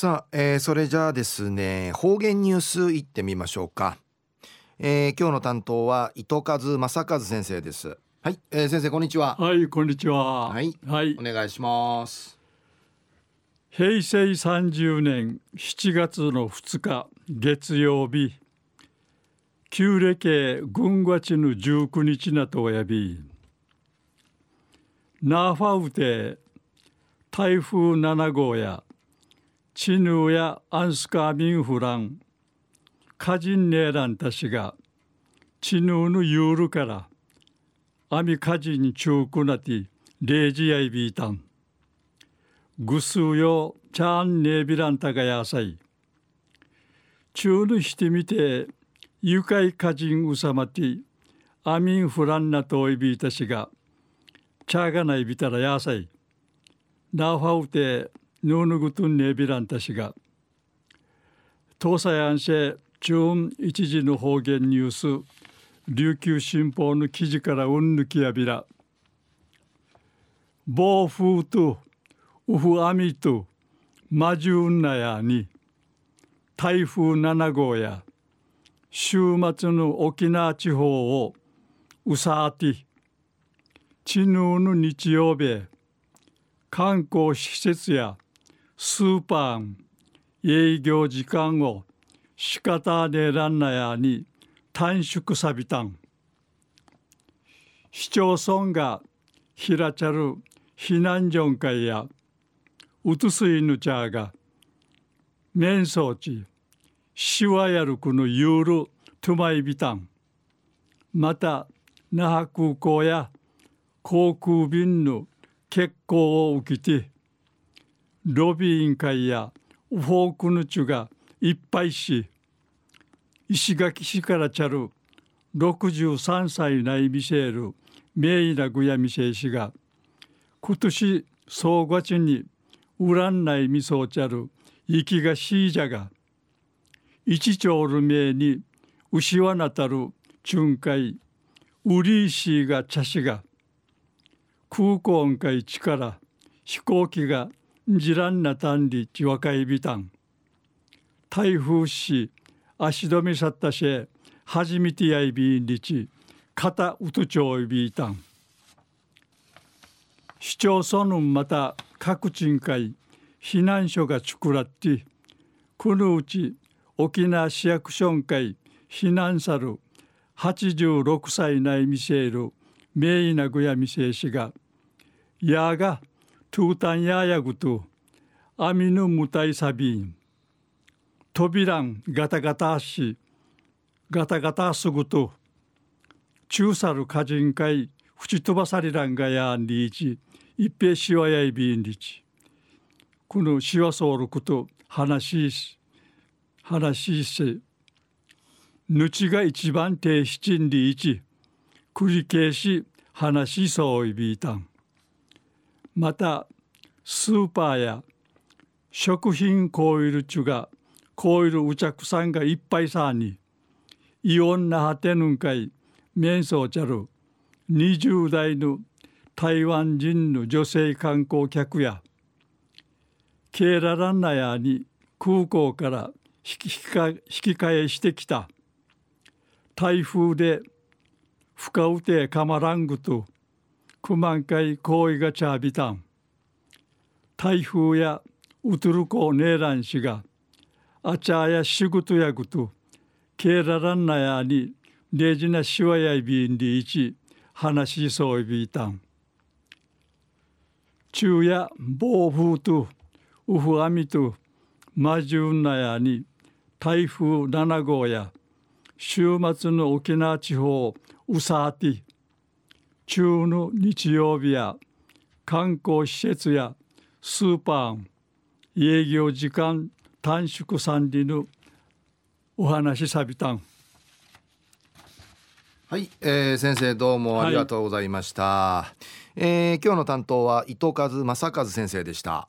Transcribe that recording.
さあ、えー、それじゃあですね方言ニュースいってみましょうか、えー、今日の担当は糸数正和先生です。はい、えー、先生こんにちは。はいこんにちは。はい、はい、お願いします。平成30年7月の2日月曜日旧暦軍月の19日なとおやびナーファウテ台風7号やチヌーやアンスカーミンフランカジンネーランたちがチヌーのユールからアミカジンチュークナティレージアイビータングスーヨチャーンネービランタガヤサイチューヌしてみて愉快カジンウサマティアミンフランナトイビータシがチャーガナイビタラヤサイナーファウテヌーヌグトンネビランタシが東西安市中一時の方言ニュース琉球新報の記事からうんぬきやびら暴風とウフアミとマジュンナヤに台風7号や週末の沖縄地方をうさあてチヌーの日曜日観光施設やスーパー営業時間を仕方でらんなやに短縮さびたん。市町村がひらちゃる避難所会やうつすいぬちゃが面相地しわやるくのゆるとまいびたん。また那覇空港や航空便の欠航を受けてロビー委員会やフォークヌチュがいっぱいし石垣市からちゃる63歳ないミシェール名医なグヤミシェイ氏が今年総月にウラン内みそうちゃる息がしいじゃが一丁る名に牛はなたる巡回ウリーシーが茶師が空港んかい力飛行機がジランナタンリチワカイビタン台風し足止めさったし初めてやいびんりち肩うとちょいびいたん。市町村のまた各地会避難所が作らってこのうち沖縄市役所会避難さる86歳内ミシェール名医なぐやみせいしがやがトゥータンヤヤグトアミヌムタイサビン扉ガタガタしガタガタすぐと中さる歌人会。吹ち飛ばされらんがやんりいち一平しわやいびんりちこのしわそうること話し話しぬちが一番低七んりいち繰り返し話しそういびいたん。またスーパーや食品コイルチュがコイルうちゃくさんがいっぱいさにイオンな果てぬんかい面相ちゃる20代の台湾人の女性観光客やケーラランナヤに空港から引き引き換えしてきた。台風で深うてかまらんぐと九万回行為がチャービタン。台風やウトルコネーラン氏があちゃや仕事やぐとケーラランナやにレジなしわやいびんりいち話しそういびいたん。昼夜暴風とウフアミとマジュンナやに台風7号や週末の沖縄地方ウサーティ中の日曜日や観光施設やスーパー営業時間短縮三里のお話さびたん。はい、えー、先生どうもありがとうございました、はい、えー、今日の担当は糸数正和先生でした